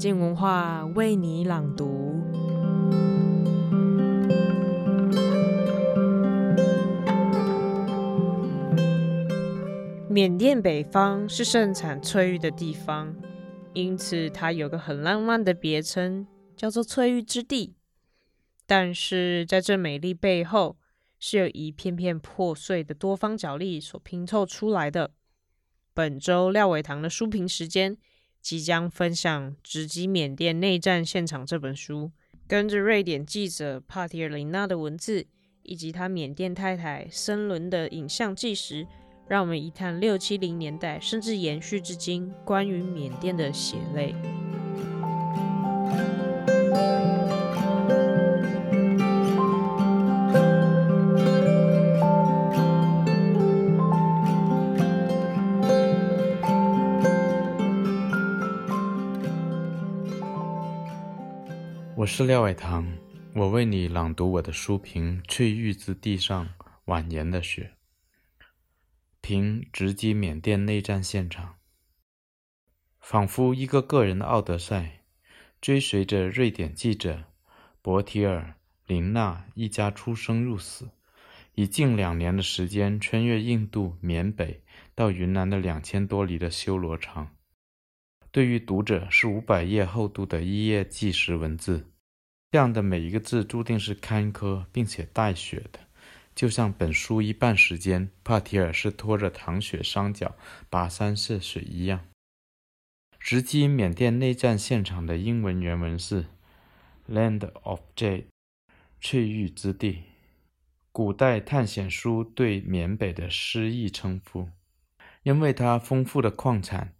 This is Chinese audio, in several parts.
静文化为你朗读。缅甸北方是盛产翠玉的地方，因此它有个很浪漫的别称，叫做“翠玉之地”。但是在这美丽背后，是由一片片破碎的多方角砾所拼凑出来的。本周廖伟棠的书评时间即将分享《直击缅甸内战现场》这本书，跟着瑞典记者帕蒂尔琳娜的文字，以及他缅甸太太森伦的影像纪实。让我们一探六七零年代，甚至延续至今，关于缅甸的血泪。我是廖伟棠，我为你朗读我的书评《翠玉之地上蜿蜒的雪》。凭直击缅甸内战现场，仿佛一个个人的奥德赛，追随着瑞典记者博提尔·琳娜一家出生入死，以近两年的时间穿越印度缅北到云南的两千多里的修罗场。对于读者是五百页厚度的一页纪实文字，这样的每一个字注定是坎坷并且带血的。就像本书一半时间，帕提尔是拖着淌血双脚跋山涉水一样。直击缅甸内战现场的英文原文是 “Land of Jade”，翠玉之地，古代探险书对缅北的诗意称呼。因为它丰富的矿产，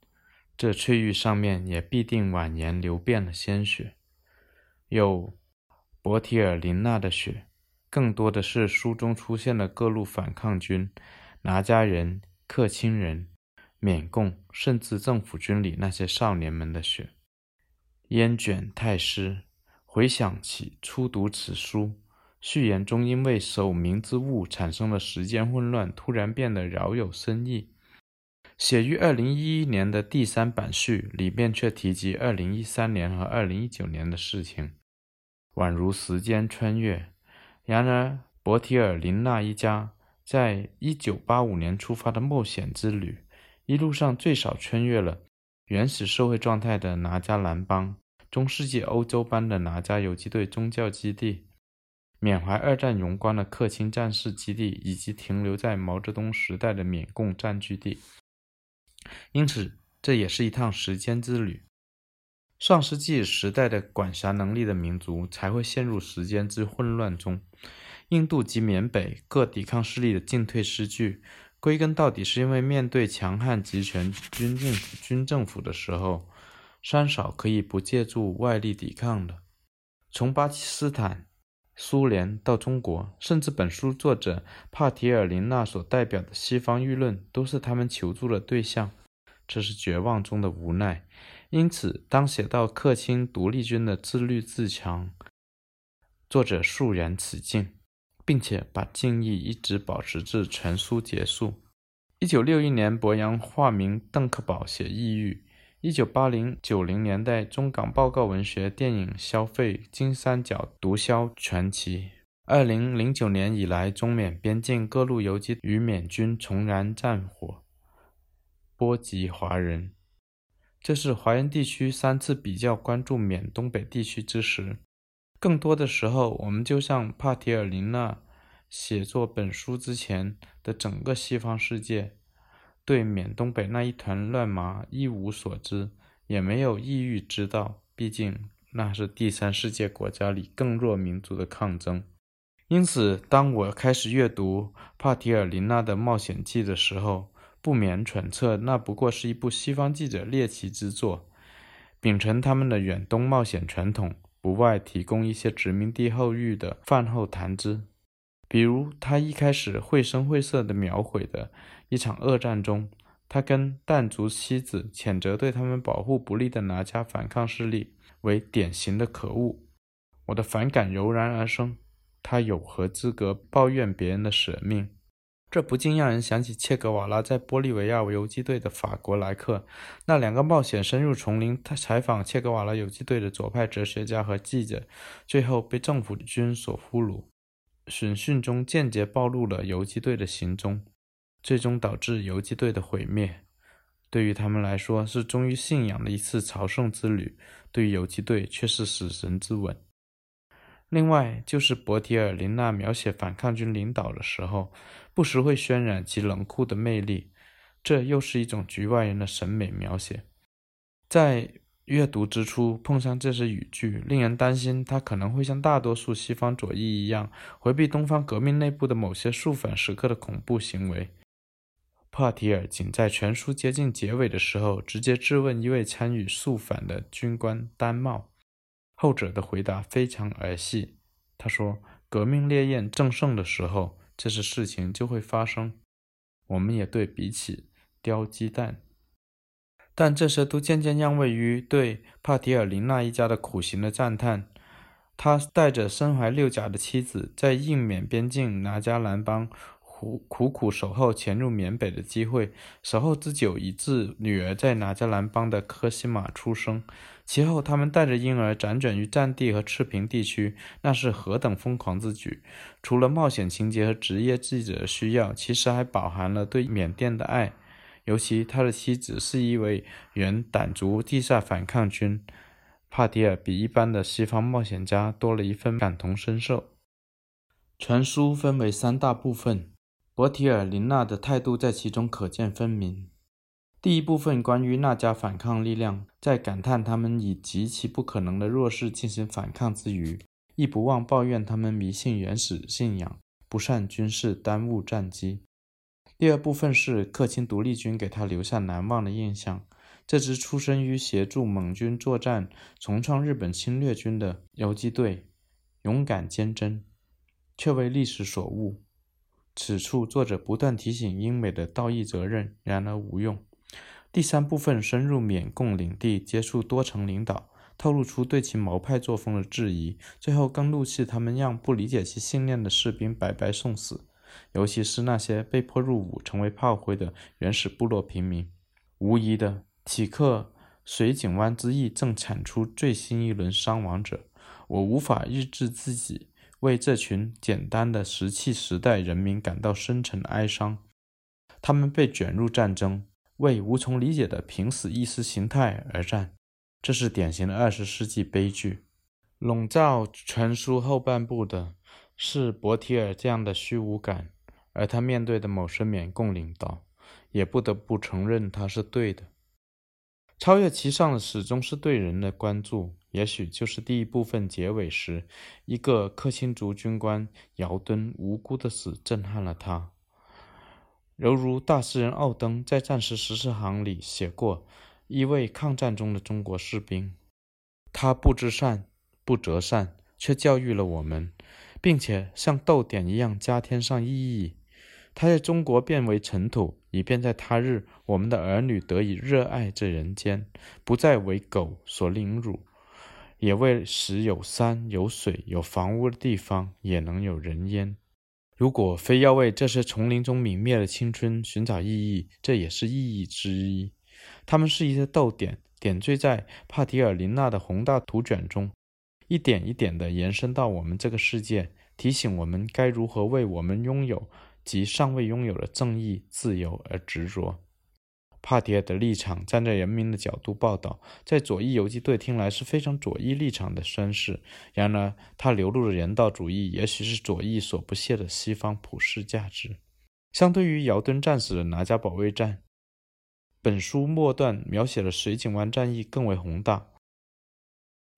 这翠玉上面也必定蜿蜒流遍了鲜血，有博提尔琳娜的血。更多的是书中出现的各路反抗军、拿家人、克钦人、缅共，甚至政府军里那些少年们的血。烟卷太师，回想起初读此书，序言中因为首名之物产生了时间混乱，突然变得饶有深意。写于二零一一年的第三版序里面却提及二零一三年和二零一九年的事情，宛如时间穿越。然而，博提尔林纳一家在一九八五年出发的冒险之旅，一路上最少穿越了原始社会状态的拿加兰邦、中世纪欧洲般的拿加游击队宗教基地、缅怀二战荣光的克钦战士基地，以及停留在毛泽东时代的缅共占据地。因此，这也是一趟时间之旅。上世纪时代的管辖能力的民族才会陷入时间之混乱中。印度及缅北各抵抗势力的进退失据，归根到底是因为面对强悍集权军政府军政府的时候，三少可以不借助外力抵抗的。从巴基斯坦、苏联到中国，甚至本书作者帕提尔琳娜所代表的西方舆论，都是他们求助的对象。这是绝望中的无奈。因此，当写到克钦独立军的自律自强，作者肃然起敬，并且把敬意一直保持至全书结束。一九六一年，柏杨化名邓克宝写《异域》；一九八零九零年代，中港报告文学电影消费金三角毒枭传奇；二零零九年以来，中缅边境各路游击与缅军重燃战火，波及华人。这是华人地区三次比较关注缅东北地区之时，更多的时候，我们就像帕提尔琳娜写作本书之前的整个西方世界，对缅东北那一团乱麻一无所知，也没有意欲知道。毕竟那是第三世界国家里更弱民族的抗争。因此，当我开始阅读帕提尔琳娜的冒险记的时候，不免揣测，那不过是一部西方记者猎奇之作。秉承他们的远东冒险传统，不外提供一些殖民地后裔的饭后谈资。比如，他一开始绘声绘色地描绘的一场恶战中，他跟弹族妻子谴责对他们保护不利的拿加反抗势力为典型的可恶。我的反感油然而生。他有何资格抱怨别人的舍命？这不禁让人想起切格瓦拉在玻利维亚游击队的法国来客，那两个冒险深入丛林他采访切格瓦拉游击队的左派哲学家和记者，最后被政府军所俘虏。审讯中间接暴露了游击队的行踪，最终导致游击队的毁灭。对于他们来说是忠于信仰的一次朝圣之旅，对于游击队却是死神之吻。另外，就是伯提尔林娜描写反抗军领导的时候，不时会渲染其冷酷的魅力，这又是一种局外人的审美描写。在阅读之初碰上这些语句，令人担心他可能会像大多数西方左翼一样，回避东方革命内部的某些肃反时刻的恐怖行为。帕提尔仅在全书接近结尾的时候，直接质问一位参与肃反的军官丹茂，后者的回答非常儿戏。他说：“革命烈焰正盛的时候，这些事情就会发生。我们也对比起叼鸡蛋，但这些都渐渐让位于对帕提尔林纳一家的苦行的赞叹。他带着身怀六甲的妻子，在印缅边境拿加兰邦。”苦苦苦守候潜入缅北的机会，守候之久，以致女儿在拿加兰邦的科西玛出生。其后，他们带着婴儿辗转于战地和赤贫地区，那是何等疯狂之举！除了冒险情节和职业记者的需要，其实还饱含了对缅甸的爱。尤其他的妻子是一位原掸族地下反抗军，帕提尔比一般的西方冒险家多了一份感同身受。全书分为三大部分。伯提尔林纳的态度在其中可见分明。第一部分关于那加反抗力量，在感叹他们以极其不可能的弱势进行反抗之余，亦不忘抱怨他们迷信原始信仰、不善军事、耽误战机。第二部分是克钦独立军给他留下难忘的印象。这支出身于协助蒙军作战、重创日本侵略军的游击队，勇敢坚贞，却为历史所误。此处作者不断提醒英美的道义责任，然而无用。第三部分深入缅共领地，接触多层领导，透露出对其毛派作风的质疑。最后更怒气他们让不理解其信念的士兵白白送死，尤其是那些被迫入伍成为炮灰的原始部落平民。无疑的，此刻水井湾之役正产出最新一轮伤亡者。我无法抑制自己。为这群简单的石器时代人民感到深沉哀伤，他们被卷入战争，为无从理解的濒死意识形态而战，这是典型的二十世纪悲剧。笼罩全书后半部的是伯提尔这样的虚无感，而他面对的某些缅共领导，也不得不承认他是对的。超越其上的始终是对人的关注。也许就是第一部分结尾时，一个克钦族军官姚敦无辜的死震撼了他，犹如大诗人奥登在《战时十四行》里写过一位抗战中的中国士兵，他不知善，不择善，却教育了我们，并且像逗点一样加添上意义。他在中国变为尘土，以便在他日我们的儿女得以热爱这人间，不再为狗所凌辱。也为使有山有水有房屋的地方也能有人烟。如果非要为这些丛林中泯灭的青春寻找意义，这也是意义之一。它们是一些逗点，点缀在帕提尔林纳的宏大图卷中，一点一点地延伸到我们这个世界，提醒我们该如何为我们拥有及尚未拥有的正义、自由而执着。帕提尔的立场站在人民的角度报道，在左翼游击队听来是非常左翼立场的宣示。然而，他流露的人道主义也许是左翼所不屑的西方普世价值。相对于姚敦战死的拿家保卫战，本书末段描写的水井湾战役更为宏大。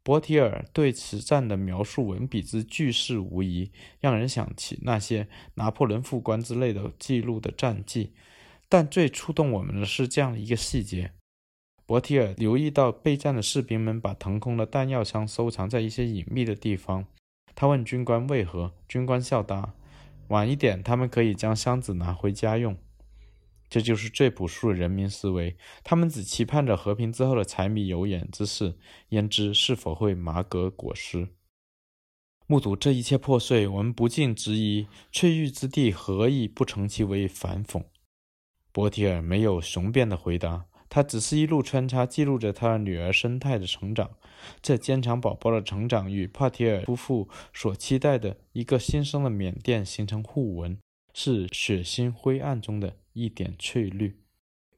伯提尔对此战的描述文笔之巨细无遗，让人想起那些拿破仑副官之类的记录的战记。但最触动我们的是这样一个细节：伯提尔留意到备战的士兵们把腾空的弹药箱收藏在一些隐秘的地方。他问军官为何，军官笑答：“晚一点，他们可以将箱子拿回家用。”这就是最朴素的人民思维。他们只期盼着和平之后的柴米油盐之事，焉知是否会麻革裹尸。目睹这一切破碎，我们不禁质疑：翠玉之地何以不成其为反讽？波提尔没有雄辩的回答，他只是一路穿插记录着他的女儿生态的成长。这坚强宝宝的成长与帕提尔夫妇所期待的一个新生的缅甸形成互文，是血腥灰暗中的一点翠绿。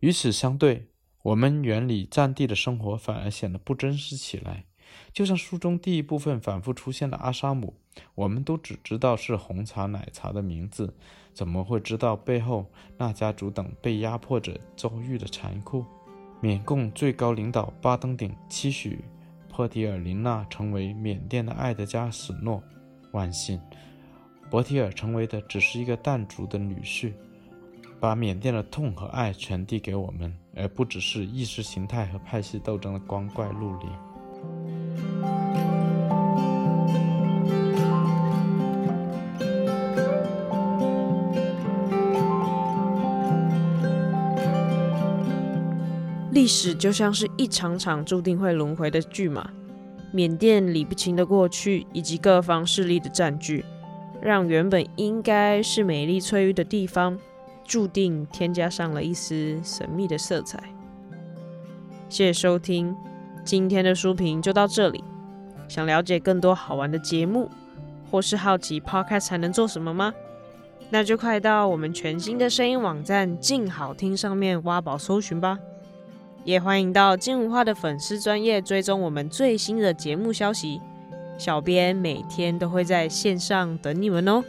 与此相对，我们远离战地的生活反而显得不真实起来。就像书中第一部分反复出现的阿沙姆，我们都只知道是红茶奶茶的名字，怎么会知道背后那家族等被压迫者遭遇的残酷？缅共最高领导巴登顶期许波提尔琳娜成为缅甸的艾德加史诺，万幸，波提尔成为的只是一个淡族的女婿，把缅甸的痛和爱传递给我们，而不只是意识形态和派系斗争的光怪陆离。历史就像是一场场注定会轮回的剧码，缅甸理不清的过去以及各方势力的占据，让原本应该是美丽翠玉的地方，注定添加上了一丝神秘的色彩。谢谢收听，今天的书评就到这里。想了解更多好玩的节目，或是好奇 Podcast 还能做什么吗？那就快到我们全新的声音网站静好听上面挖宝搜寻吧。也欢迎到静文化的粉丝专业追踪我们最新的节目消息，小编每天都会在线上等你们哦。